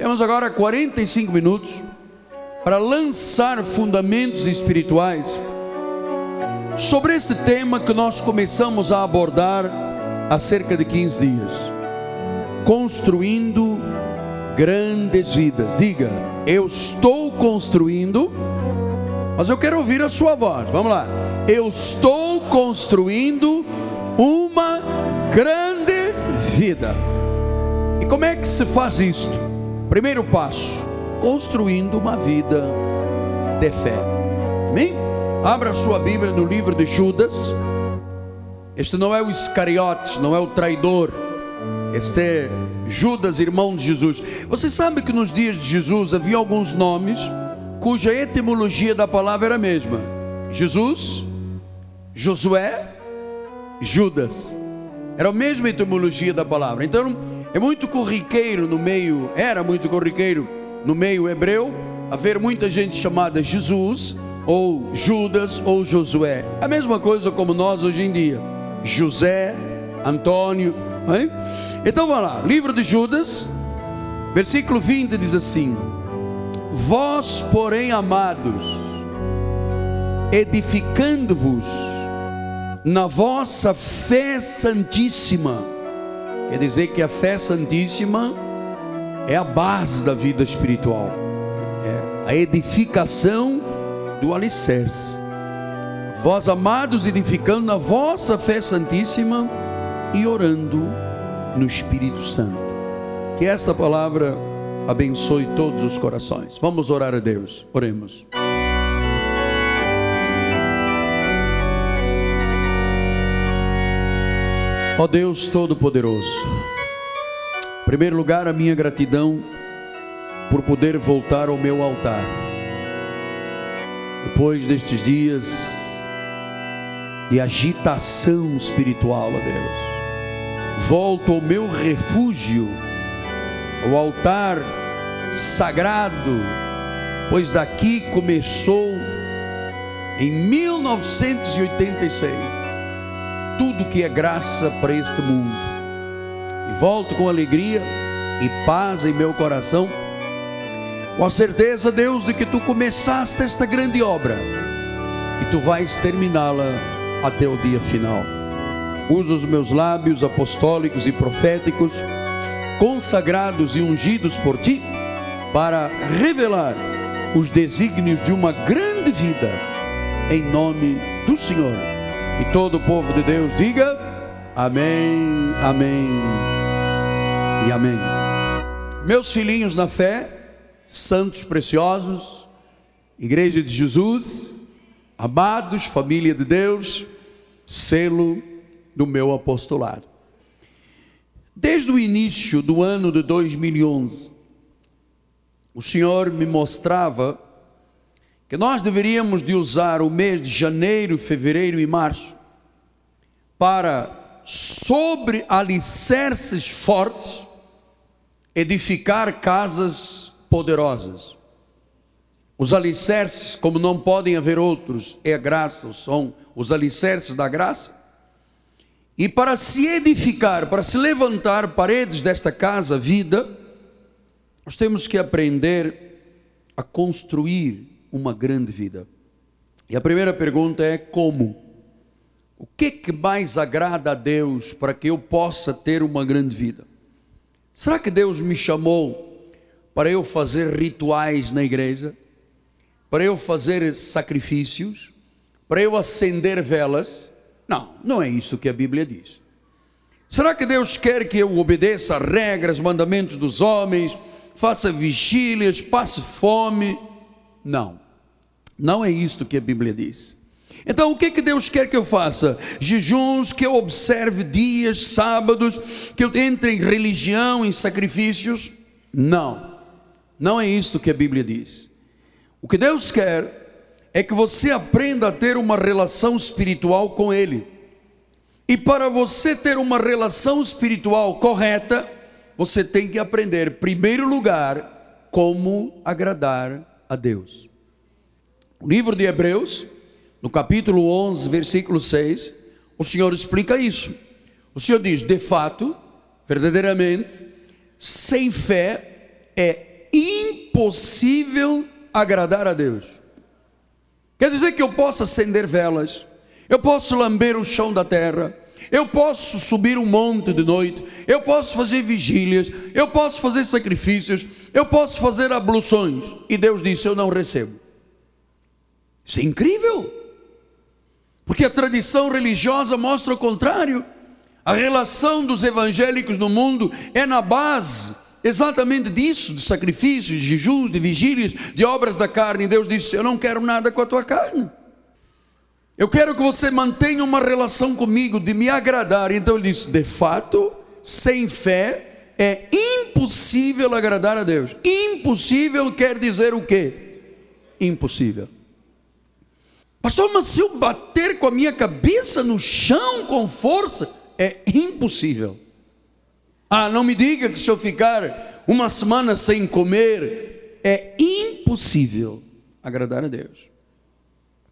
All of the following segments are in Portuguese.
Temos agora 45 minutos para lançar fundamentos espirituais sobre esse tema que nós começamos a abordar há cerca de 15 dias. Construindo grandes vidas. Diga, eu estou construindo, mas eu quero ouvir a sua voz. Vamos lá. Eu estou construindo uma grande vida. E como é que se faz isto? Primeiro passo: construindo uma vida de fé. Amém? Abra sua Bíblia no livro de Judas. Este não é o Iscariote, não é o traidor. Este é Judas, irmão de Jesus. Você sabe que nos dias de Jesus havia alguns nomes cuja etimologia da palavra era a mesma: Jesus, Josué, Judas. Era a mesma etimologia da palavra. Então é muito corriqueiro no meio, era muito corriqueiro no meio hebreu, haver muita gente chamada Jesus, ou Judas, ou Josué. A mesma coisa como nós hoje em dia. José, Antônio. Hein? Então vamos lá, livro de Judas, versículo 20 diz assim: Vós, porém, amados, edificando-vos na vossa fé santíssima, quer dizer que a fé santíssima é a base da vida espiritual, é a edificação do alicerce. Vós, amados, edificando na vossa fé santíssima e orando no Espírito Santo. Que esta palavra abençoe todos os corações. Vamos orar a Deus. Oremos. Ó Deus Todo-Poderoso, em primeiro lugar, a minha gratidão por poder voltar ao meu altar. Depois destes dias de agitação espiritual, ó Deus, volto ao meu refúgio, ao altar sagrado, pois daqui começou em 1986 tudo que é graça para este mundo. E volto com alegria e paz em meu coração, com a certeza, Deus, de que tu começaste esta grande obra e tu vais terminá-la até o dia final. Usa os meus lábios apostólicos e proféticos, consagrados e ungidos por ti, para revelar os desígnios de uma grande vida, em nome do Senhor. E todo o povo de Deus diga: Amém, Amém e Amém. Meus filhinhos na fé, santos preciosos, Igreja de Jesus, amados, família de Deus, selo do meu apostolado. Desde o início do ano de 2011, o Senhor me mostrava que nós deveríamos de usar o mês de janeiro, fevereiro e março para sobre alicerces fortes edificar casas poderosas. Os alicerces, como não podem haver outros, é a graça, são os alicerces da graça. E para se edificar, para se levantar paredes desta casa, vida, nós temos que aprender a construir uma grande vida. E a primeira pergunta é como? O que, que mais agrada a Deus para que eu possa ter uma grande vida? Será que Deus me chamou para eu fazer rituais na igreja? Para eu fazer sacrifícios? Para eu acender velas? Não, não é isso que a Bíblia diz. Será que Deus quer que eu obedeça regras, mandamentos dos homens, faça vigílias, passe fome? Não, não é isto que a Bíblia diz. Então, o que, que Deus quer que eu faça? Jejuns, que eu observe dias, sábados, que eu entre em religião, em sacrifícios? Não, não é isto que a Bíblia diz. O que Deus quer é que você aprenda a ter uma relação espiritual com Ele. E para você ter uma relação espiritual correta, você tem que aprender, em primeiro lugar, como agradar a Deus. O livro de Hebreus no capítulo 11, versículo 6, o Senhor explica isso. O Senhor diz: de fato, verdadeiramente, sem fé é impossível agradar a Deus. Quer dizer que eu posso acender velas, eu posso lamber o chão da terra, eu posso subir um monte de noite, eu posso fazer vigílias, eu posso fazer sacrifícios, eu posso fazer abluções. E Deus disse: Eu não recebo. Isso é incrível, porque a tradição religiosa mostra o contrário. A relação dos evangélicos no mundo é na base exatamente disso, de sacrifícios, de jejuns, de vigílias, de obras da carne. Deus disse: Eu não quero nada com a tua carne. Eu quero que você mantenha uma relação comigo de me agradar. Então ele disse: De fato, sem fé é impossível agradar a Deus. Impossível quer dizer o quê? Impossível. Pastor, mas se eu bater com a minha cabeça no chão com força, é impossível. Ah, não me diga que se eu ficar uma semana sem comer, é impossível agradar a Deus.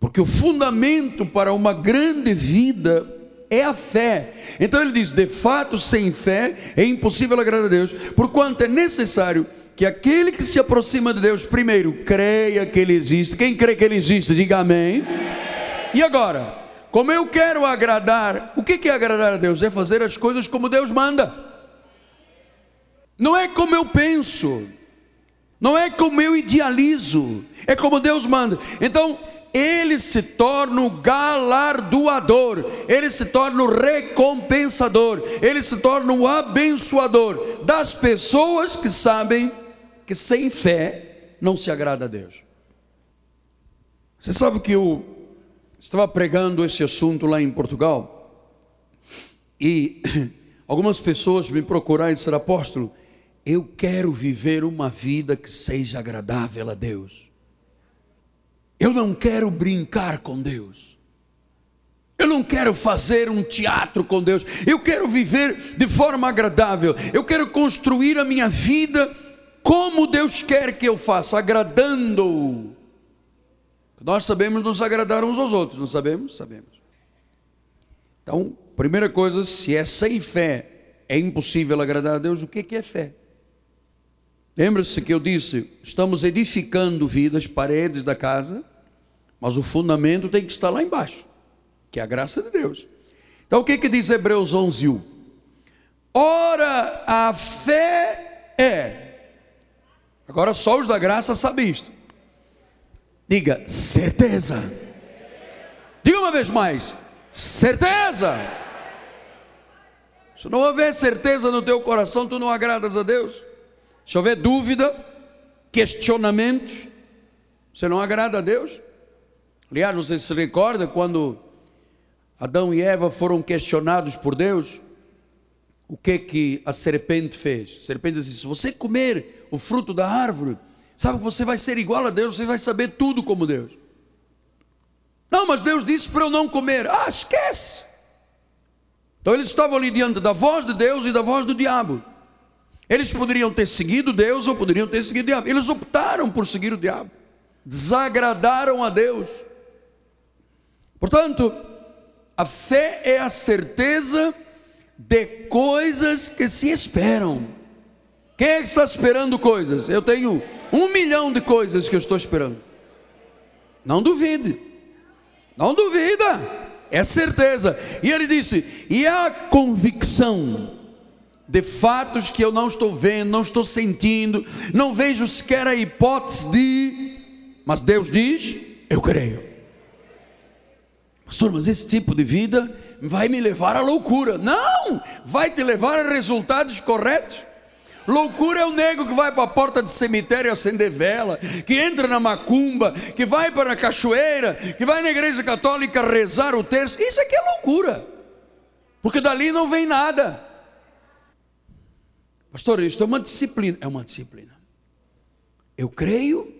Porque o fundamento para uma grande vida é a fé. Então ele diz: de fato, sem fé é impossível agradar a Deus, porquanto é necessário que aquele que se aproxima de Deus, primeiro, creia que Ele existe. Quem crê que Ele existe, diga amém. E agora, como eu quero agradar, o que é agradar a Deus? É fazer as coisas como Deus manda. Não é como eu penso, não é como eu idealizo, é como Deus manda. Então, ele se torna o galardoador, ele se torna o recompensador, ele se torna o abençoador das pessoas que sabem que sem fé não se agrada a Deus. Você sabe que eu estava pregando esse assunto lá em Portugal e algumas pessoas me procuraram e disseram, apóstolo, eu quero viver uma vida que seja agradável a Deus. Eu não quero brincar com Deus. Eu não quero fazer um teatro com Deus. Eu quero viver de forma agradável. Eu quero construir a minha vida como Deus quer que eu faça, agradando-o. Nós sabemos nos agradar uns aos outros, não sabemos? Sabemos. Então, primeira coisa, se é sem fé, é impossível agradar a Deus, o que é fé? Lembra-se que eu disse: estamos edificando vidas, paredes da casa, mas o fundamento tem que estar lá embaixo, que é a graça de Deus. Então o que, que diz Hebreus 11, 1? Ora, a fé é. Agora só os da graça sabem isto. Diga, certeza. Diga uma vez mais, certeza. Se não houver certeza no teu coração, tu não agradas a Deus. Se houver dúvida, questionamentos, você não agrada a Deus? Aliás, você se recorda quando Adão e Eva foram questionados por Deus? O que que a serpente fez? A serpente disse: se você comer o fruto da árvore, sabe que você vai ser igual a Deus, você vai saber tudo como Deus. Não, mas Deus disse para eu não comer. Ah, esquece. Então eles estavam ali diante da voz de Deus e da voz do diabo. Eles poderiam ter seguido Deus ou poderiam ter seguido o diabo. Eles optaram por seguir o diabo. Desagradaram a Deus. Portanto, a fé é a certeza de coisas que se esperam. Quem é que está esperando coisas? Eu tenho um milhão de coisas que eu estou esperando. Não duvide. Não duvida. É certeza. E ele disse: e a convicção de fatos que eu não estou vendo, não estou sentindo, não vejo sequer a hipótese de, mas Deus diz: eu creio. Pastor, mas esse tipo de vida vai me levar à loucura. Não, vai te levar a resultados corretos. Loucura é o nego que vai para a porta de cemitério acender vela, que entra na macumba, que vai para a cachoeira, que vai na igreja católica rezar o terço. Isso aqui é loucura, porque dali não vem nada. Pastor, isto é uma disciplina. É uma disciplina. Eu creio,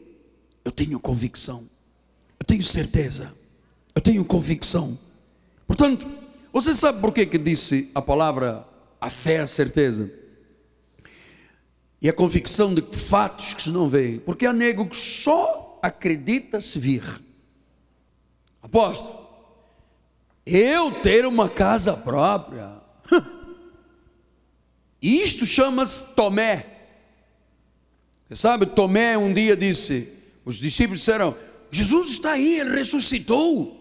eu tenho convicção, eu tenho certeza, eu tenho convicção. Portanto, você sabe por que, que disse a palavra a fé, a certeza? E a convicção de fatos que se não veem. Porque há nego que só acredita se vir. Aposto. Eu ter uma casa própria. Isto chama-se Tomé. Você sabe, Tomé um dia disse, os discípulos disseram, Jesus está aí, ele ressuscitou.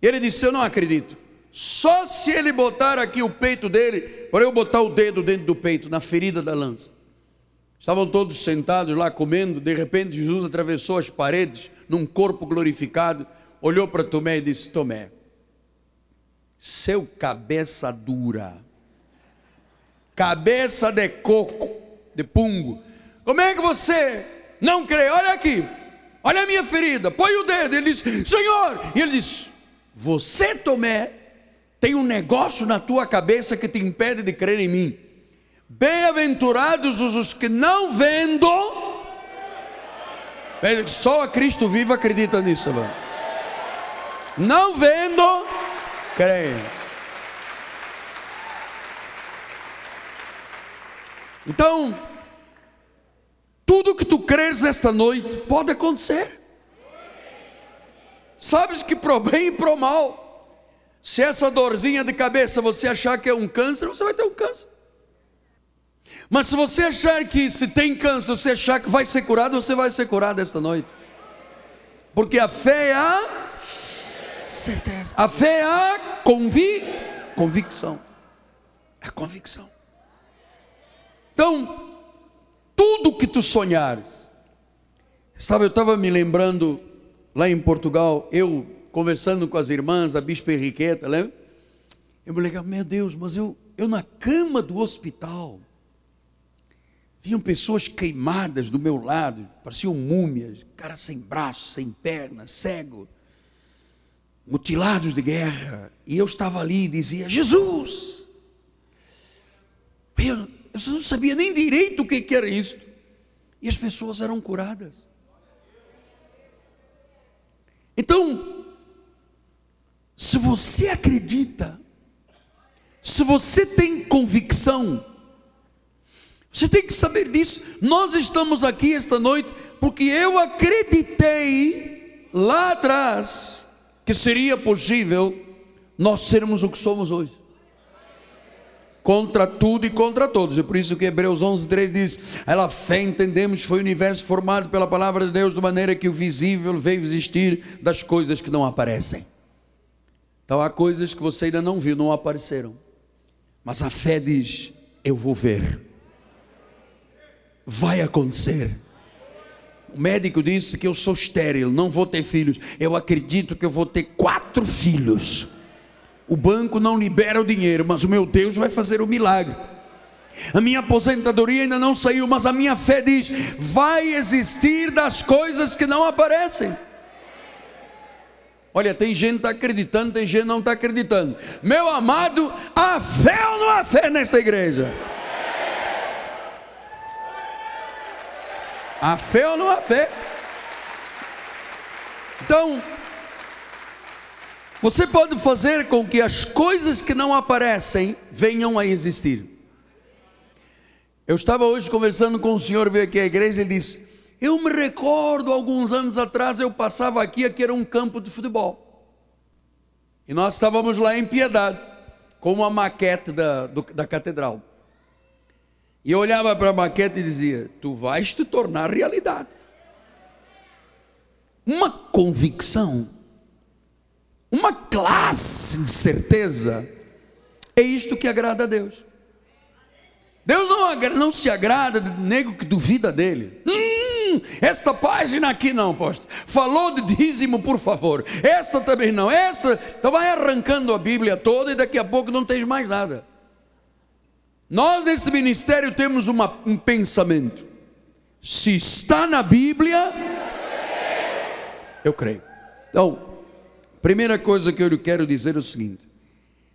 E ele disse, eu não acredito. Só se ele botar aqui o peito dele, para eu botar o dedo dentro do peito, na ferida da lança. Estavam todos sentados lá comendo, de repente Jesus atravessou as paredes num corpo glorificado, olhou para Tomé e disse: Tomé, seu cabeça dura, cabeça de coco, de pungo, como é que você não crê? Olha aqui, olha a minha ferida, põe o dedo. Ele disse: Senhor, e ele disse: Você, Tomé, tem um negócio na tua cabeça que te impede de crer em mim. Bem-aventurados os que não vendo, só a Cristo vivo acredita nisso, mano. Não vendo, creem. Então, tudo que tu creres esta noite pode acontecer. Sabes que pro bem e pro mal. Se essa dorzinha de cabeça você achar que é um câncer, você vai ter um câncer. Mas se você achar que se tem câncer, você achar que vai ser curado, você vai ser curado esta noite. Porque a fé é a certeza. A fé é a convi... convicção. É a convicção. Então, tudo que tu sonhares. Sabe, eu estava me lembrando lá em Portugal, eu conversando com as irmãs, a Bispa Henriqueta, lembra? Eu me lembro, meu Deus, mas eu, eu na cama do hospital, vinham pessoas queimadas do meu lado, pareciam múmias, cara sem braço, sem perna, cego, mutilados de guerra, e eu estava ali e dizia: Jesus! Eu, eu não sabia nem direito o que, que era isso, e as pessoas eram curadas. Então, se você acredita, se você tem convicção, você tem que saber disso. Nós estamos aqui esta noite porque eu acreditei lá atrás que seria possível nós sermos o que somos hoje. Contra tudo e contra todos. É por isso que Hebreus 11, 3 diz: Ela fé entendemos foi o universo formado pela palavra de Deus, de maneira que o visível veio existir das coisas que não aparecem. Então há coisas que você ainda não viu, não apareceram. Mas a fé diz: eu vou ver. Vai acontecer. O médico disse que eu sou estéril, não vou ter filhos. Eu acredito que eu vou ter quatro filhos. O banco não libera o dinheiro, mas o meu Deus vai fazer o milagre. A minha aposentadoria ainda não saiu, mas a minha fé diz: vai existir das coisas que não aparecem. Olha, tem gente que está acreditando, tem gente que não está acreditando. Meu amado, há fé ou não há fé nesta igreja? Há fé ou não há fé? Então, você pode fazer com que as coisas que não aparecem venham a existir. Eu estava hoje conversando com o senhor, veio aqui à igreja e disse: eu me recordo, alguns anos atrás, eu passava aqui, aqui era um campo de futebol. E nós estávamos lá em Piedade, com uma maquete da, do, da catedral. E eu olhava para a maquete e dizia: Tu vais te tornar realidade. Uma convicção, uma classe de certeza, é isto que agrada a Deus. Deus não, não se agrada de nego que duvida dele. Hum, esta página aqui não, apóstolo. Falou de dízimo, por favor. Esta também não. Esta, então vai arrancando a Bíblia toda e daqui a pouco não tens mais nada. Nós nesse ministério temos uma, um pensamento. Se está na Bíblia, eu creio. Então, primeira coisa que eu quero dizer é o seguinte: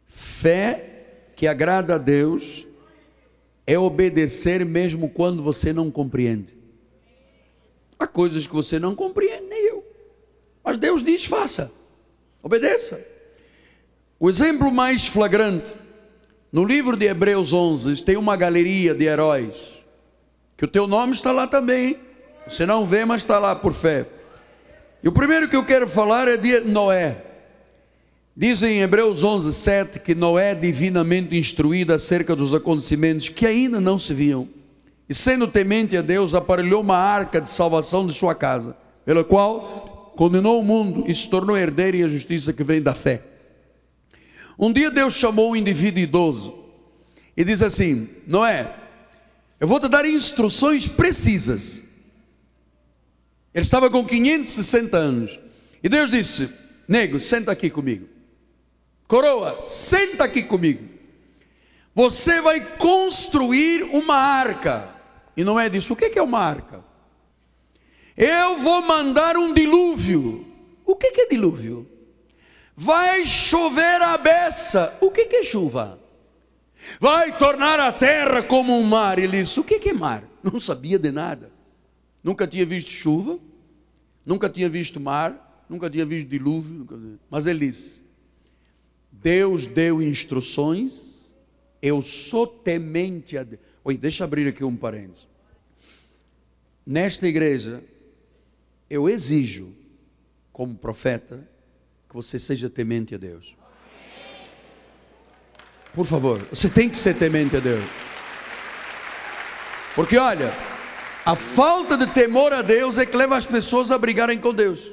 fé que agrada a Deus é obedecer mesmo quando você não compreende. Há coisas que você não compreende, nem eu. Mas Deus diz: faça, obedeça. O exemplo mais flagrante, no livro de Hebreus 11, tem uma galeria de heróis, que o teu nome está lá também. Você não vê, mas está lá por fé. E o primeiro que eu quero falar é de Noé. Diz em Hebreus 11, 7 que Noé, divinamente instruído acerca dos acontecimentos que ainda não se viam, e sendo temente a Deus, aparelhou uma arca de salvação de sua casa, pela qual condenou o mundo e se tornou herdeiro e a justiça que vem da fé. Um dia Deus chamou um indivíduo idoso e diz assim: Noé, eu vou te dar instruções precisas. Ele estava com 560 anos. E Deus disse: Nego, senta aqui comigo. Coroa, senta aqui comigo. Você vai construir uma arca. E não é disso. O que é uma arca? Eu vou mandar um dilúvio. O que é dilúvio? Vai chover a beça. O que é chuva? Vai tornar a terra como um mar. Ele disse: O que é mar? Não sabia de nada. Nunca tinha visto chuva, nunca tinha visto mar, nunca tinha visto dilúvio. Mas ele disse: Deus deu instruções, eu sou temente a Deus. Oi, deixa eu abrir aqui um parênteses. Nesta igreja, eu exijo, como profeta, que você seja temente a Deus. Por favor, você tem que ser temente a Deus. Porque olha, a falta de temor a Deus é que leva as pessoas a brigarem com Deus.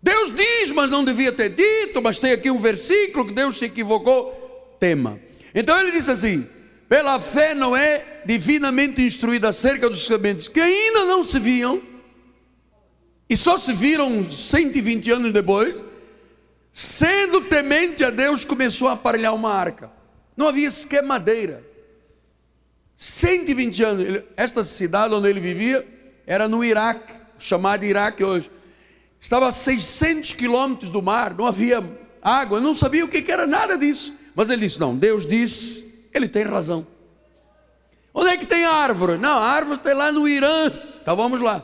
Deus diz, mas não devia ter dito, mas tem aqui um versículo que Deus se equivocou. Tema. Então ele diz assim: pela fé Noé, divinamente instruído acerca dos sacramentos que ainda não se viam, e só se viram 120 anos depois, sendo temente a Deus, começou a aparelhar uma arca. Não havia sequer madeira. 120 anos. Esta cidade onde ele vivia era no Iraque, chamado Iraque hoje. Estava a 600 quilômetros do mar, não havia água, não sabia o que era nada disso. Mas ele disse: Não, Deus disse, ele tem razão. Onde é que tem árvore? Não, a árvore tem lá no Irã. Então vamos lá.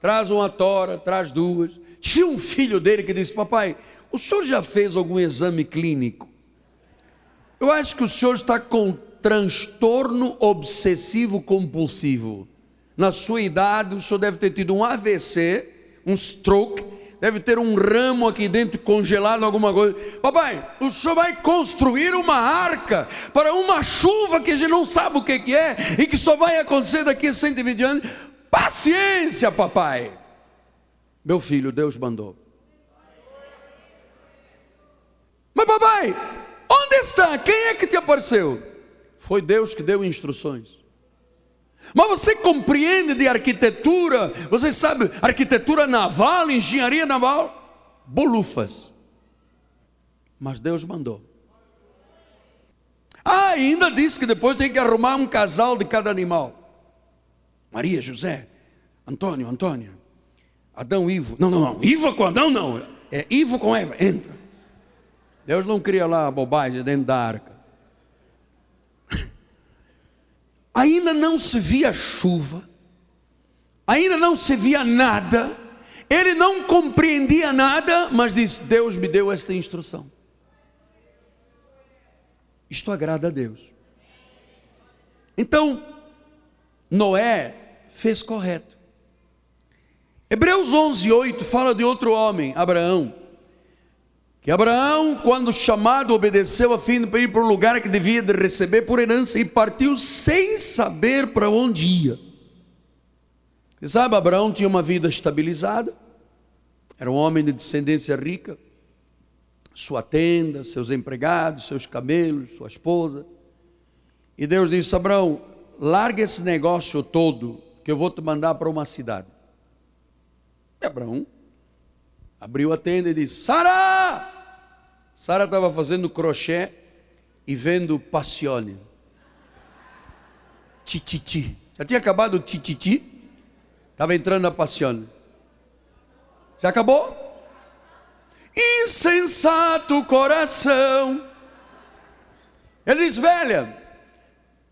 Traz uma tora, traz duas. Tinha um filho dele que disse: Papai, o senhor já fez algum exame clínico? Eu acho que o senhor está com transtorno obsessivo compulsivo. Na sua idade, o senhor deve ter tido um AVC, um stroke, deve ter um ramo aqui dentro congelado, alguma coisa. Papai, o senhor vai construir uma arca para uma chuva que a gente não sabe o que é e que só vai acontecer daqui a 120 anos. Paciência, papai. Meu filho, Deus mandou. Mas papai, onde está? Quem é que te apareceu? Foi Deus que deu instruções. Mas você compreende de arquitetura? Você sabe arquitetura naval, engenharia naval? Bolufas. Mas Deus mandou. Ah, ainda disse que depois tem que arrumar um casal de cada animal. Maria, José, Antônio, Antônia, Adão, Ivo. Não, não, não. Ivo com Adão, não. É Ivo com Eva. Entra. Deus não cria lá bobagem dentro da arca. Ainda não se via chuva, ainda não se via nada, ele não compreendia nada, mas disse: Deus me deu esta instrução. Isto agrada a Deus. Então, Noé fez correto. Hebreus 11, 8 fala de outro homem, Abraão que Abraão, quando chamado, obedeceu a fim de ir para o lugar que devia de receber por herança e partiu sem saber para onde ia. Você sabe, Abraão tinha uma vida estabilizada, era um homem de descendência rica, sua tenda, seus empregados, seus camelos, sua esposa. E Deus disse: Abraão, larga esse negócio todo, que eu vou te mandar para uma cidade. E Abraão abriu a tenda e disse: Sara! Sara estava fazendo crochê e vendo passione. Tititi. Já tinha acabado o tititi? Estava entrando a passione. Já acabou? Insensato coração. Ele diz, velha,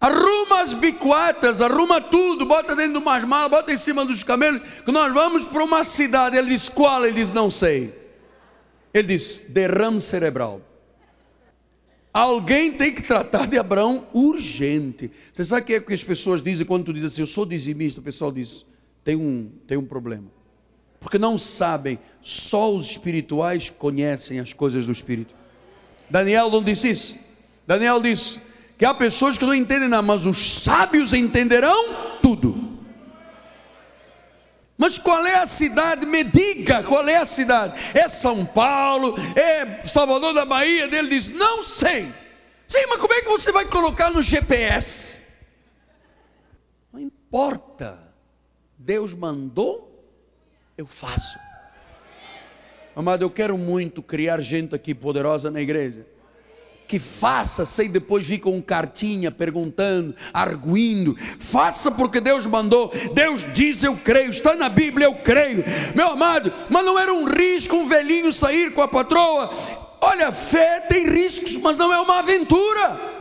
Arruma as biquatas, arruma tudo, bota dentro de umas malas, bota em cima dos camelos, que nós vamos para uma cidade. Ele diz: qual? Ele diz: não sei. Ele diz: derrame cerebral. Alguém tem que tratar de Abraão urgente. Você sabe o que é que as pessoas dizem quando tu diz assim, eu sou dizimista? O pessoal diz, tem um, tem um problema. Porque não sabem, só os espirituais conhecem as coisas do Espírito. Daniel não disse isso. Daniel disse, que há pessoas que não entendem nada, mas os sábios entenderão tudo. Mas qual é a cidade? Me diga qual é a cidade. É São Paulo? É Salvador da Bahia? Ele diz: Não sei. Sim, mas como é que você vai colocar no GPS? Não importa. Deus mandou, eu faço. Amado, eu quero muito criar gente aqui poderosa na igreja que faça sem depois vir com cartinha perguntando, arguindo. Faça porque Deus mandou. Deus diz, eu creio. Está na Bíblia, eu creio. Meu amado, mas não era um risco um velhinho sair com a patroa. Olha, fé tem riscos, mas não é uma aventura.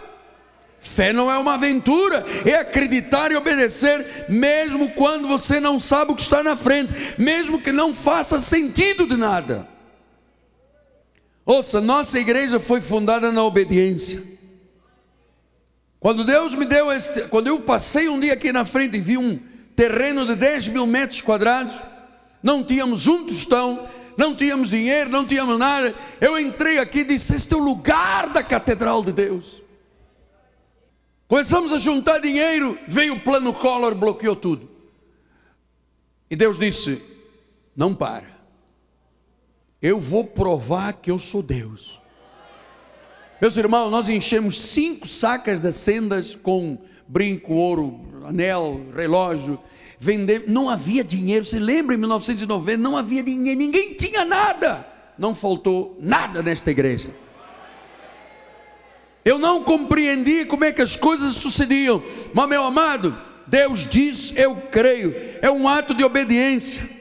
Fé não é uma aventura, é acreditar e obedecer, mesmo quando você não sabe o que está na frente, mesmo que não faça sentido de nada. Ouça, nossa igreja foi fundada na obediência. Quando Deus me deu este, quando eu passei um dia aqui na frente e vi um terreno de 10 mil metros quadrados, não tínhamos um tostão, não tínhamos dinheiro, não tínhamos nada. Eu entrei aqui e disse: Este é o lugar da catedral de Deus. Começamos a juntar dinheiro, veio o plano Collor, bloqueou tudo. E Deus disse: Não para eu vou provar que eu sou Deus. Meus irmãos, nós enchemos cinco sacas das sendas com brinco, ouro, anel, relógio. Vender, não havia dinheiro. Se lembra em 1990, não havia dinheiro, ninguém tinha nada. Não faltou nada nesta igreja. Eu não compreendi como é que as coisas sucediam, mas meu amado, Deus diz, eu creio, é um ato de obediência.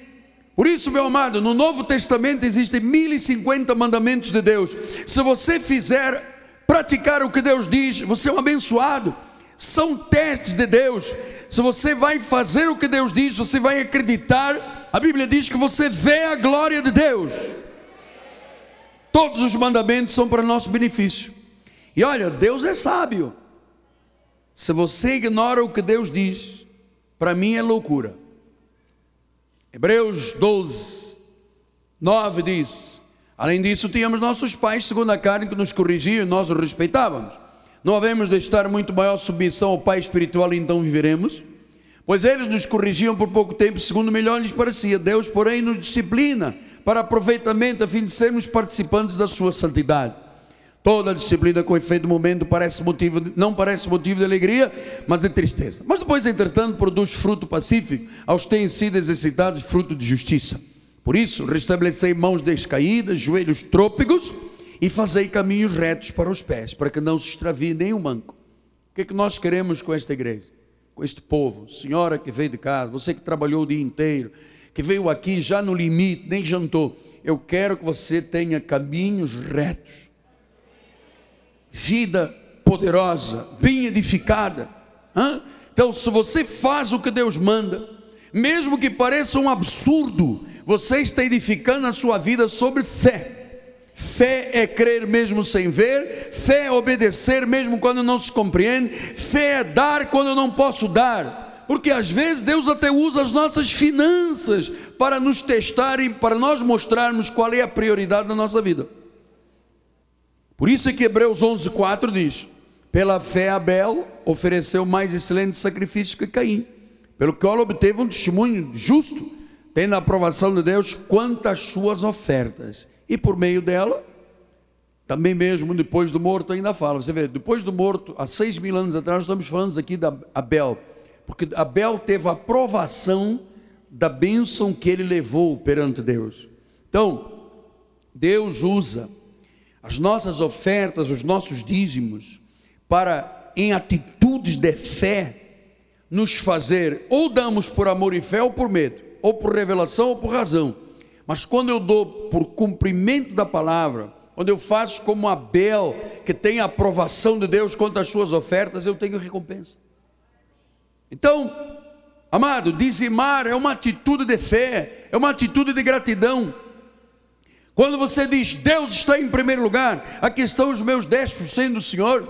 Por isso, meu amado, no Novo Testamento existem 1050 mandamentos de Deus. Se você fizer, praticar o que Deus diz, você é um abençoado. São testes de Deus. Se você vai fazer o que Deus diz, você vai acreditar. A Bíblia diz que você vê a glória de Deus. Todos os mandamentos são para nosso benefício. E olha, Deus é sábio. Se você ignora o que Deus diz, para mim é loucura. Hebreus 12, 9 diz: Além disso, tínhamos nossos pais, segundo a carne, que nos corrigiam e nós os respeitávamos. Não havemos de estar muito maior submissão ao Pai espiritual, então viveremos? Pois eles nos corrigiam por pouco tempo, segundo melhor lhes parecia. Deus, porém, nos disciplina para aproveitamento, a fim de sermos participantes da sua santidade. Toda disciplina com efeito do momento parece motivo de, não parece motivo de alegria, mas de tristeza. Mas depois, entretanto, produz fruto pacífico aos têm sido exercitados fruto de justiça. Por isso, restabelecei mãos descaídas, joelhos trôpegos e fazei caminhos retos para os pés, para que não se extravie nem um manco. O que é que nós queremos com esta igreja? Com este povo? Senhora que veio de casa, você que trabalhou o dia inteiro, que veio aqui já no limite, nem jantou. Eu quero que você tenha caminhos retos vida poderosa, bem edificada. Então, se você faz o que Deus manda, mesmo que pareça um absurdo, você está edificando a sua vida sobre fé. Fé é crer mesmo sem ver, fé é obedecer mesmo quando não se compreende, fé é dar quando não posso dar, porque às vezes Deus até usa as nossas finanças para nos testarem, para nós mostrarmos qual é a prioridade da nossa vida. Por isso é que Hebreus 11:4 diz: Pela fé Abel ofereceu mais excelente sacrifício que Caim, pelo qual obteve um testemunho justo, tendo a aprovação de Deus quanto às suas ofertas. E por meio dela, também mesmo depois do morto ainda fala. Você vê, depois do morto, há seis mil anos atrás, estamos falando aqui da Abel, porque Abel teve a aprovação da bênção que ele levou perante Deus. Então, Deus usa as nossas ofertas, os nossos dízimos, para em atitudes de fé nos fazer ou damos por amor e fé ou por medo, ou por revelação ou por razão. Mas quando eu dou por cumprimento da palavra, quando eu faço como Abel, que tem a aprovação de Deus quanto às suas ofertas, eu tenho recompensa. Então, amado, dizimar é uma atitude de fé, é uma atitude de gratidão. Quando você diz Deus está em primeiro lugar, aqui estão os meus 10% do Senhor,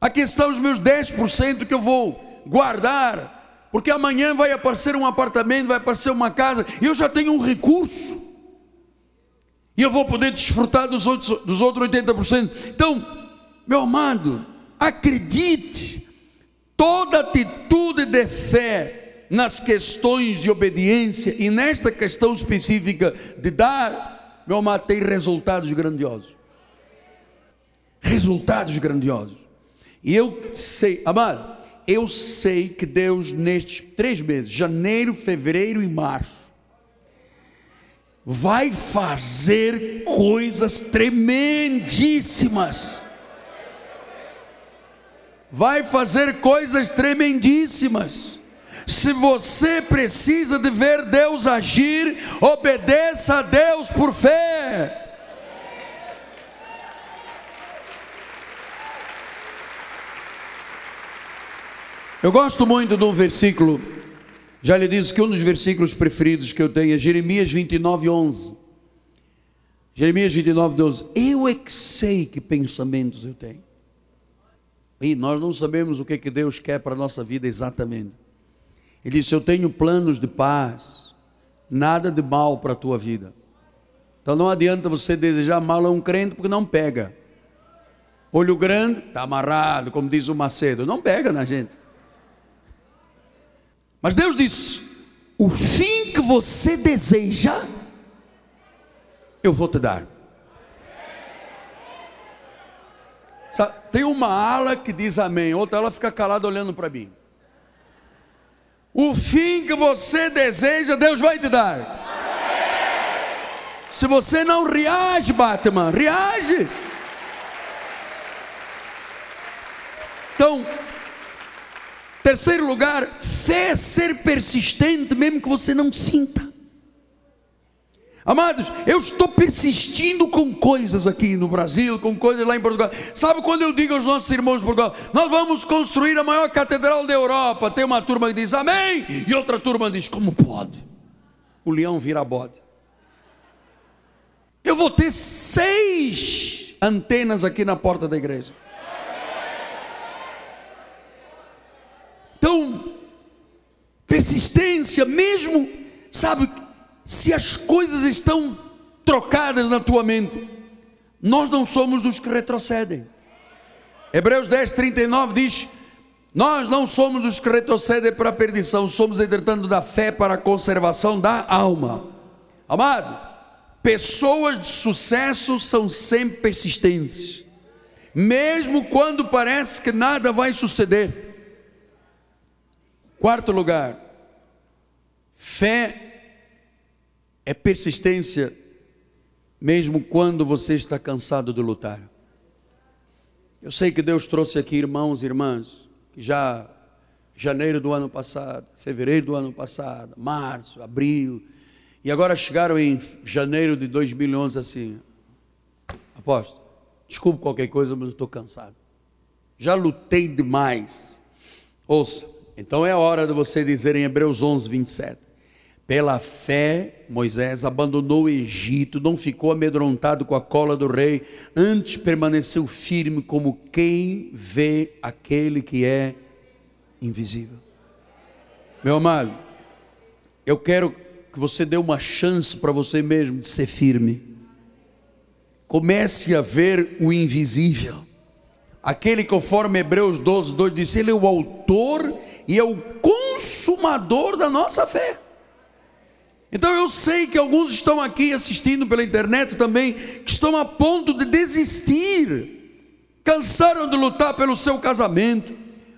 aqui estão os meus 10% que eu vou guardar, porque amanhã vai aparecer um apartamento, vai aparecer uma casa, e eu já tenho um recurso, e eu vou poder desfrutar dos outros, dos outros 80%. Então, meu amado, acredite, toda atitude de fé nas questões de obediência e nesta questão específica de dar, meu amado, tem resultados grandiosos. Resultados grandiosos. E eu sei, amado, eu sei que Deus, nestes três meses, janeiro, fevereiro e março, vai fazer coisas tremendíssimas. Vai fazer coisas tremendíssimas. Se você precisa de ver Deus agir, obedeça a Deus por fé. Eu gosto muito de um versículo, já lhe disse que um dos versículos preferidos que eu tenho é Jeremias 29, 11. Jeremias 29, 12. Eu é que sei que pensamentos eu tenho. E nós não sabemos o que, que Deus quer para a nossa vida exatamente. Ele disse: Eu tenho planos de paz, nada de mal para a tua vida. Então não adianta você desejar mal a um crente porque não pega. Olho grande, está amarrado, como diz o Macedo. Não pega na gente. Mas Deus disse: o fim que você deseja, eu vou te dar. Tem uma ala que diz amém, outra ela fica calada olhando para mim. O fim que você deseja, Deus vai te dar. Se você não reage, Batman, reage. Então, Terceiro lugar, fé ser persistente, mesmo que você não sinta. Amados, eu estou persistindo com coisas aqui no Brasil, com coisas lá em Portugal. Sabe quando eu digo aos nossos irmãos de Portugal, nós vamos construir a maior catedral da Europa? Tem uma turma que diz amém, e outra turma diz, como pode? O leão vira bode. Eu vou ter seis antenas aqui na porta da igreja. Então, persistência, mesmo, sabe, se as coisas estão trocadas na tua mente, nós não somos dos que retrocedem. Hebreus 10, 39 diz: Nós não somos dos que retrocedem para a perdição, somos entretanto da fé para a conservação da alma. Amado, pessoas de sucesso são sempre persistentes, mesmo quando parece que nada vai suceder. Quarto lugar, fé é persistência, mesmo quando você está cansado de lutar. Eu sei que Deus trouxe aqui irmãos e irmãs, que já janeiro do ano passado, fevereiro do ano passado, março, abril, e agora chegaram em janeiro de 2011 assim, apóstolo, desculpe qualquer coisa, mas eu estou cansado. Já lutei demais. Ouça, então é hora de você dizer em Hebreus 11, 27. Pela fé, Moisés abandonou o Egito, não ficou amedrontado com a cola do rei, antes permaneceu firme como quem vê aquele que é invisível. Meu amado, eu quero que você dê uma chance para você mesmo de ser firme. Comece a ver o invisível. Aquele conforme Hebreus 12, 2 diz, ele é o autor e é o consumador da nossa fé. Então eu sei que alguns estão aqui assistindo pela internet também, que estão a ponto de desistir, cansaram de lutar pelo seu casamento,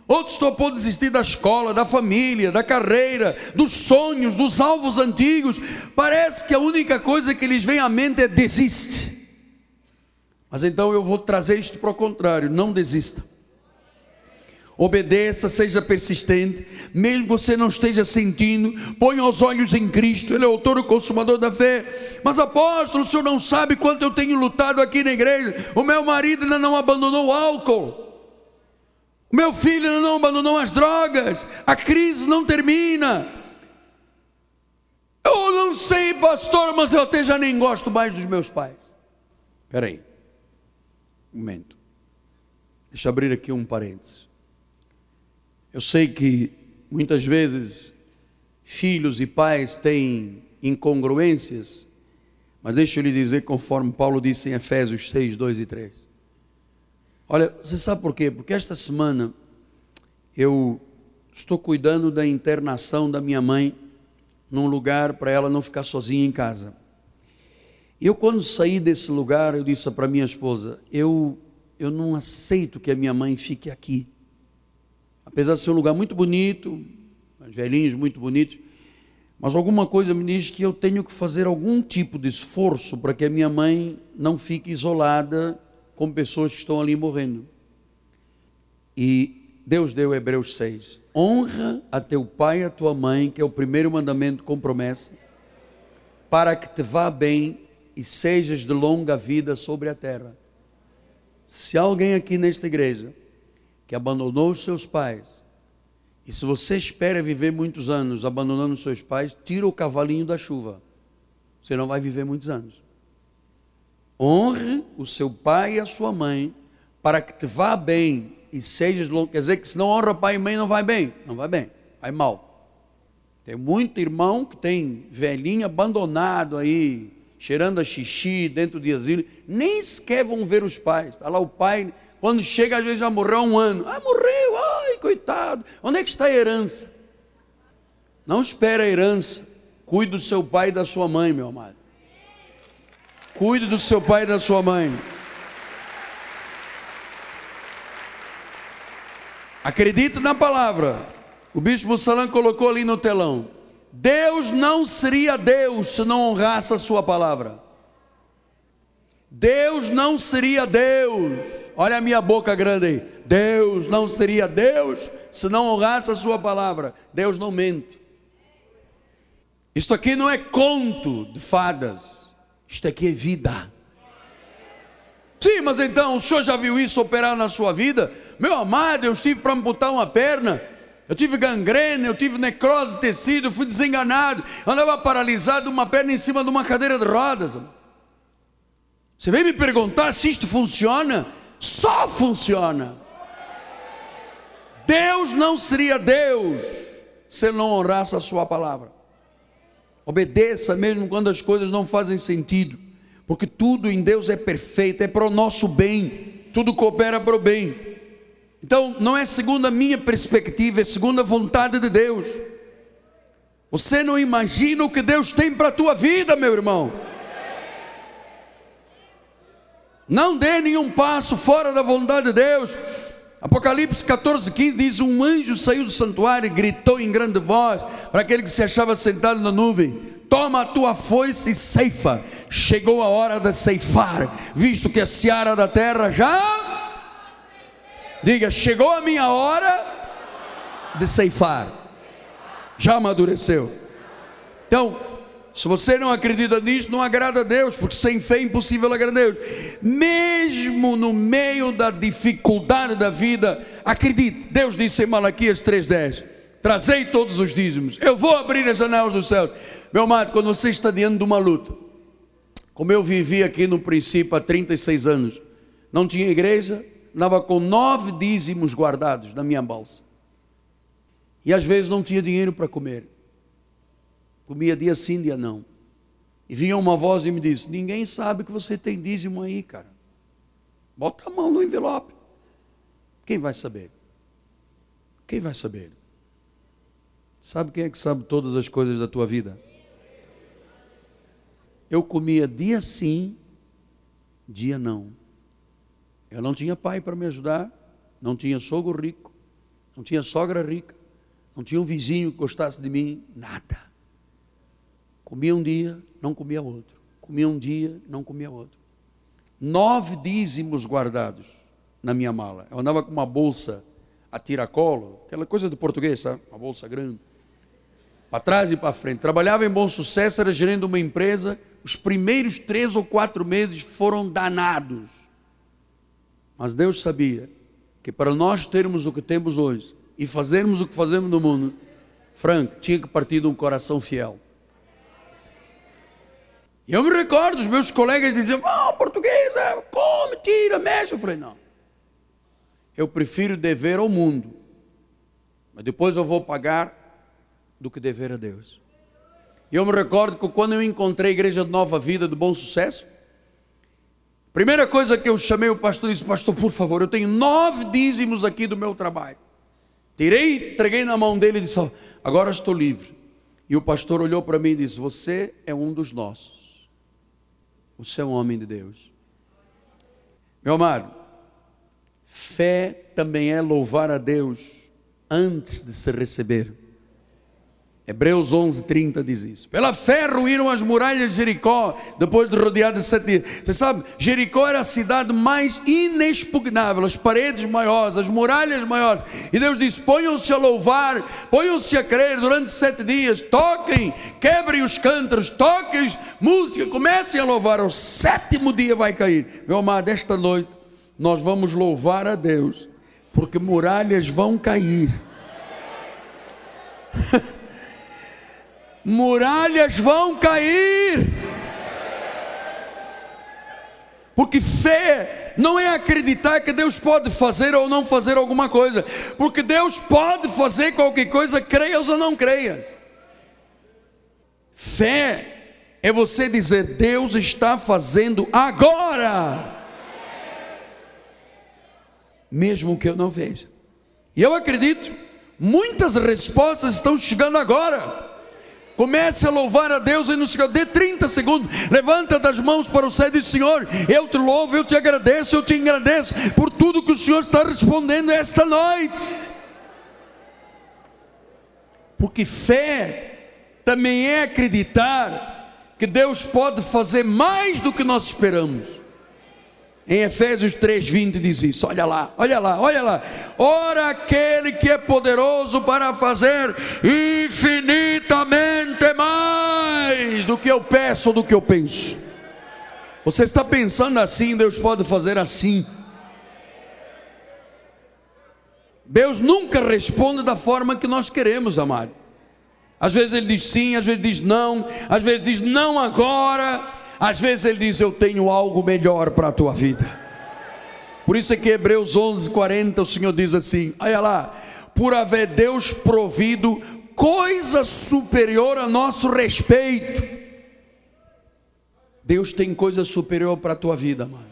outros estão a ponto de desistir da escola, da família, da carreira, dos sonhos, dos alvos antigos. Parece que a única coisa que lhes vem à mente é desiste. Mas então eu vou trazer isto para o contrário: não desista Obedeça, seja persistente, mesmo que você não esteja sentindo, ponha os olhos em Cristo, Ele é o autor e consumador da fé. Mas apóstolo, o senhor não sabe quanto eu tenho lutado aqui na igreja. O meu marido ainda não abandonou o álcool. O meu filho ainda não abandonou as drogas. A crise não termina. Eu não sei, pastor, mas eu até já nem gosto mais dos meus pais. Espera aí. Um momento. Deixa eu abrir aqui um parênteses. Eu sei que muitas vezes filhos e pais têm incongruências, mas deixa eu lhe dizer, conforme Paulo disse em Efésios 6, 2 e 3. Olha, você sabe por quê? Porque esta semana eu estou cuidando da internação da minha mãe num lugar para ela não ficar sozinha em casa. Eu quando saí desse lugar, eu disse para minha esposa, eu eu não aceito que a minha mãe fique aqui. Apesar de ser um lugar muito bonito, velhinhos muito bonitos, mas alguma coisa me diz que eu tenho que fazer algum tipo de esforço para que a minha mãe não fique isolada com pessoas que estão ali morrendo. E Deus deu Hebreus 6. Honra a teu pai e a tua mãe, que é o primeiro mandamento com promessa, para que te vá bem e sejas de longa vida sobre a terra. Se alguém aqui nesta igreja que abandonou os seus pais, e se você espera viver muitos anos abandonando os seus pais, tira o cavalinho da chuva. Você não vai viver muitos anos. Honre o seu pai e a sua mãe, para que te vá bem e sejas longo. Quer dizer que se não honra pai e mãe, não vai bem. Não vai bem, vai mal. Tem muito irmão que tem velhinho abandonado aí, cheirando a xixi dentro de asilo, nem sequer vão ver os pais. Está lá o pai, quando chega, às vezes já morreu há um ano. Ah, morreu, ai, coitado. Onde é que está a herança? Não espera a herança. Cuide do seu pai e da sua mãe, meu amado. Cuide do seu pai e da sua mãe. Acredite na palavra. O bispo Salam colocou ali no telão. Deus não seria Deus se não honrasse a sua palavra. Deus não seria Deus. Olha a minha boca grande aí. Deus não seria Deus se não honrasse a sua palavra. Deus não mente. Isto aqui não é conto de fadas. Isto aqui é vida. Sim, mas então o senhor já viu isso operar na sua vida? Meu amado, eu estive para amputar uma perna eu tive gangrena, eu tive necrose de tecido, fui desenganado, andava paralisado, uma perna em cima de uma cadeira de rodas. Você vem me perguntar se isto funciona? Só funciona. Deus não seria Deus se não honrasse a sua palavra. Obedeça mesmo quando as coisas não fazem sentido, porque tudo em Deus é perfeito, é para o nosso bem, tudo coopera para o bem. Então, não é segundo a minha perspectiva, é segundo a vontade de Deus. Você não imagina o que Deus tem para a tua vida, meu irmão. Não dê nenhum passo fora da vontade de Deus. Apocalipse 14, 15 diz: Um anjo saiu do santuário e gritou em grande voz para aquele que se achava sentado na nuvem: Toma a tua foice e ceifa. Chegou a hora de ceifar, visto que a seara da terra já Diga, chegou a minha hora de ceifar. Já amadureceu. Então, se você não acredita nisso, não agrada a Deus, porque sem fé é impossível agradar a Deus. Mesmo no meio da dificuldade da vida, acredite. Deus disse em Malaquias 3:10: Trazei todos os dízimos. Eu vou abrir as janelas do céu. Meu amado, quando você está diante de uma luta, como eu vivi aqui no princípio há 36 anos, não tinha igreja, andava com nove dízimos guardados na minha bolsa. E às vezes não tinha dinheiro para comer. Comia dia sim, dia não. E vinha uma voz e me disse: Ninguém sabe que você tem dízimo aí, cara. Bota a mão no envelope. Quem vai saber? Quem vai saber? Sabe quem é que sabe todas as coisas da tua vida? Eu comia dia sim, dia não. Eu não tinha pai para me ajudar, não tinha sogro rico, não tinha sogra rica, não tinha um vizinho que gostasse de mim, nada. Comia um dia, não comia outro. Comia um dia, não comia outro. Nove dízimos guardados na minha mala. Eu andava com uma bolsa a tiracolo, aquela coisa do português, sabe? Uma bolsa grande. Para trás e para frente. Trabalhava em bom sucesso, era gerendo uma empresa. Os primeiros três ou quatro meses foram danados mas Deus sabia que para nós termos o que temos hoje e fazermos o que fazemos no mundo, Frank tinha que partir de um coração fiel. Eu me recordo, os meus colegas diziam, oh, português, é, come, tira, mexe. Eu falei, não. Eu prefiro dever ao mundo, mas depois eu vou pagar do que dever a Deus. Eu me recordo que quando eu encontrei a igreja de Nova Vida, de bom sucesso, Primeira coisa que eu chamei o pastor e disse: Pastor, por favor, eu tenho nove dízimos aqui do meu trabalho. Tirei, entreguei na mão dele e disse: Agora estou livre. E o pastor olhou para mim e disse: Você é um dos nossos. É um homem de Deus. Meu amado, fé também é louvar a Deus antes de se receber. Hebreus 11:30 diz isso. Pela fé ruíram as muralhas de Jericó, depois de rodeado de sete dias. Você sabe, Jericó era a cidade mais inexpugnável, as paredes maiores, as muralhas maiores. E Deus diz: ponham-se a louvar, ponham-se a crer durante sete dias, toquem, quebrem os cântaros, toquem música, comecem a louvar. O sétimo dia vai cair. Meu amado, esta noite nós vamos louvar a Deus, porque muralhas vão cair. muralhas vão cair. Porque fé não é acreditar que Deus pode fazer ou não fazer alguma coisa, porque Deus pode fazer qualquer coisa, creias ou não creias. Fé é você dizer: Deus está fazendo agora, mesmo que eu não veja. E eu acredito, muitas respostas estão chegando agora. Comece a louvar a Deus e no Senhor. Dê 30 segundos. Levanta das mãos para o céu e diz: Senhor, eu te louvo, eu te agradeço, eu te agradeço por tudo que o Senhor está respondendo esta noite. Porque fé também é acreditar que Deus pode fazer mais do que nós esperamos. Em Efésios 3:20 diz isso. Olha lá, olha lá, olha lá. Ora aquele que é poderoso para fazer infinitamente mais do que eu peço do que eu penso. Você está pensando assim, Deus pode fazer assim. Deus nunca responde da forma que nós queremos, amado. Às vezes ele diz sim, às vezes diz não, às vezes diz não agora. Às vezes ele diz: Eu tenho algo melhor para a tua vida. Por isso é que Hebreus 11, 40, o Senhor diz assim: Olha lá, por haver Deus provido coisa superior a nosso respeito. Deus tem coisa superior para a tua vida, mano.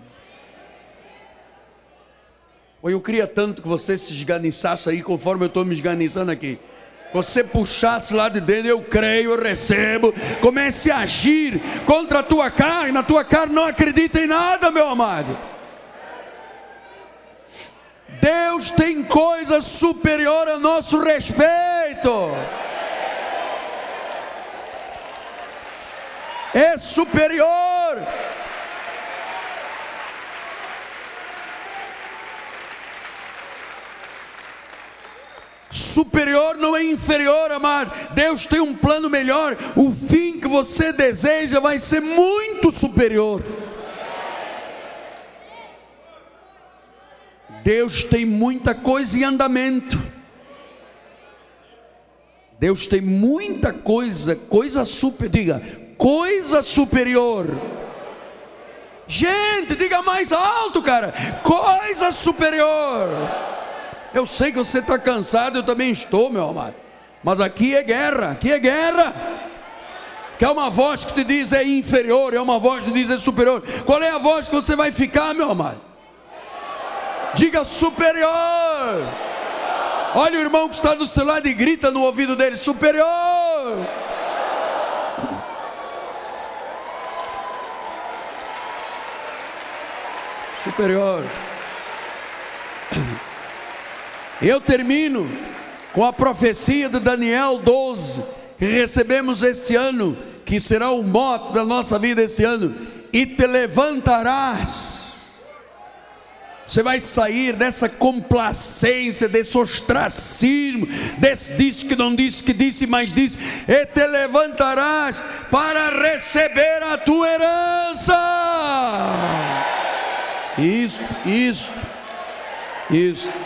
Eu queria tanto que você se esganiçasse aí, conforme eu estou me esganiçando aqui você puxasse lá de dentro, eu creio, eu recebo, comece a agir contra a tua carne, na tua carne não acredita em nada, meu amado. Deus tem coisa superior a nosso respeito. É superior. Superior não é inferior, amado. Deus tem um plano melhor. O fim que você deseja vai ser muito superior. Deus tem muita coisa em andamento. Deus tem muita coisa, coisa super, diga, coisa superior. Gente, diga mais alto, cara. Coisa superior. Eu sei que você está cansado, eu também estou, meu amado. Mas aqui é guerra, aqui é guerra. Que é uma voz que te diz é inferior, é uma voz que te diz é superior. Qual é a voz que você vai ficar, meu amado? Diga superior. Olha o irmão que está do seu lado e grita no ouvido dele: superior. Superior. Eu termino com a profecia de Daniel 12, que recebemos este ano, que será o mote da nossa vida este ano, e te levantarás. Você vai sair dessa complacência, desse ostracismo, desse disse que não disse, que disse, mas disse, e te levantarás para receber a tua herança. Isso, isso, isso.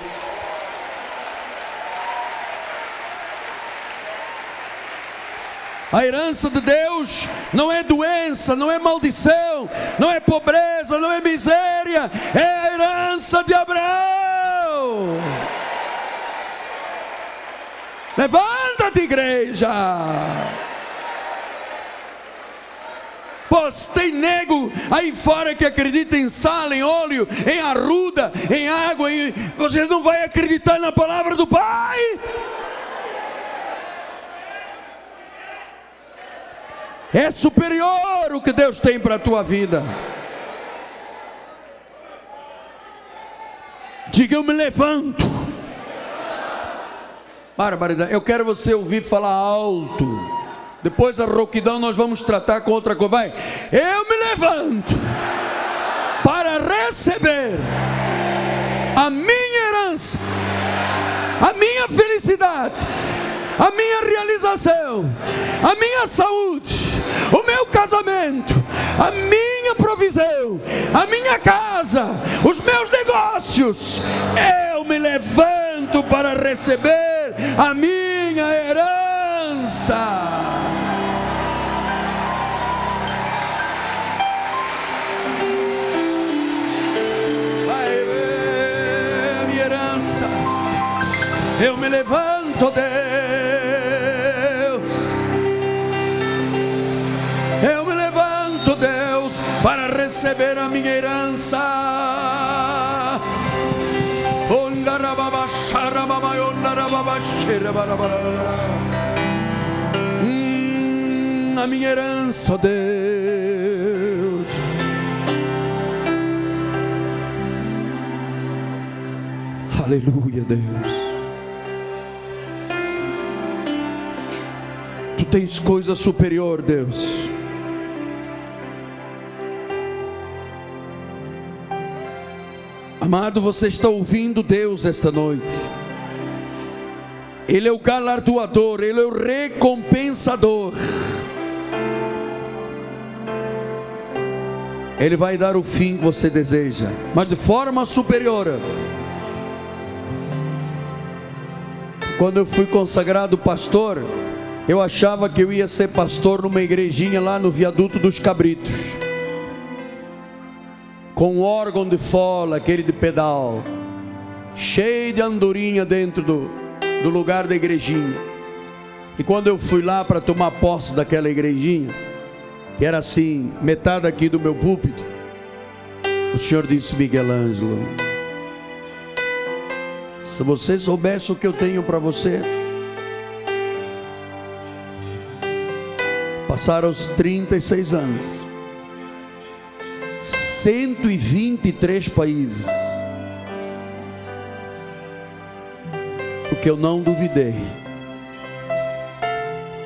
A herança de Deus não é doença, não é maldição, não é pobreza, não é miséria, é a herança de Abraão. Levanta-te, igreja. Oh, se tem nego aí fora que acredita em sal, em óleo, em arruda, em água, em... você não vai acreditar na palavra do Pai. É superior o que Deus tem para a tua vida. Diga eu me levanto. Barbaridade. Eu quero você ouvir falar alto. Depois a rouquidão nós vamos tratar com outra coisa. Vai. Eu me levanto para receber a minha herança, a minha felicidade, a minha realização, a minha saúde, o meu casamento, a minha provisão, a minha casa, os meus negócios. Eu me levanto para receber a minha herança. Eu me levanto, Deus. Receber a minha herança. Hum, a minha herança, ó Deus. Aleluia, Deus. Tu tens coisa superior, Deus. Amado, você está ouvindo Deus esta noite. Ele é o galardoador, Ele é o recompensador. Ele vai dar o fim que você deseja, mas de forma superior. Quando eu fui consagrado pastor, eu achava que eu ia ser pastor numa igrejinha lá no viaduto dos Cabritos, com um órgão de fola, aquele de pedal, cheio de andorinha dentro do, do lugar da igrejinha. E quando eu fui lá para tomar posse daquela igrejinha, que era assim, metade aqui do meu púlpito, o Senhor disse, Miguel Ângelo, se você soubesse o que eu tenho para você, passaram os 36 anos, 123 países, porque eu não duvidei,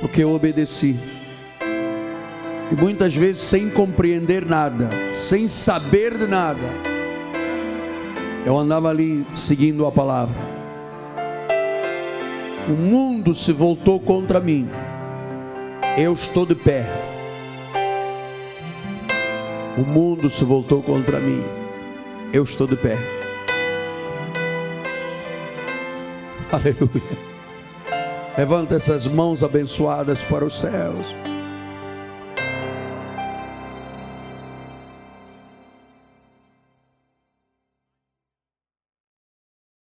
porque eu obedeci. E muitas vezes sem compreender nada, sem saber de nada, eu andava ali seguindo a palavra. O mundo se voltou contra mim. Eu estou de pé. O mundo se voltou contra mim. Eu estou de pé. Aleluia. Levanta essas mãos abençoadas para os céus.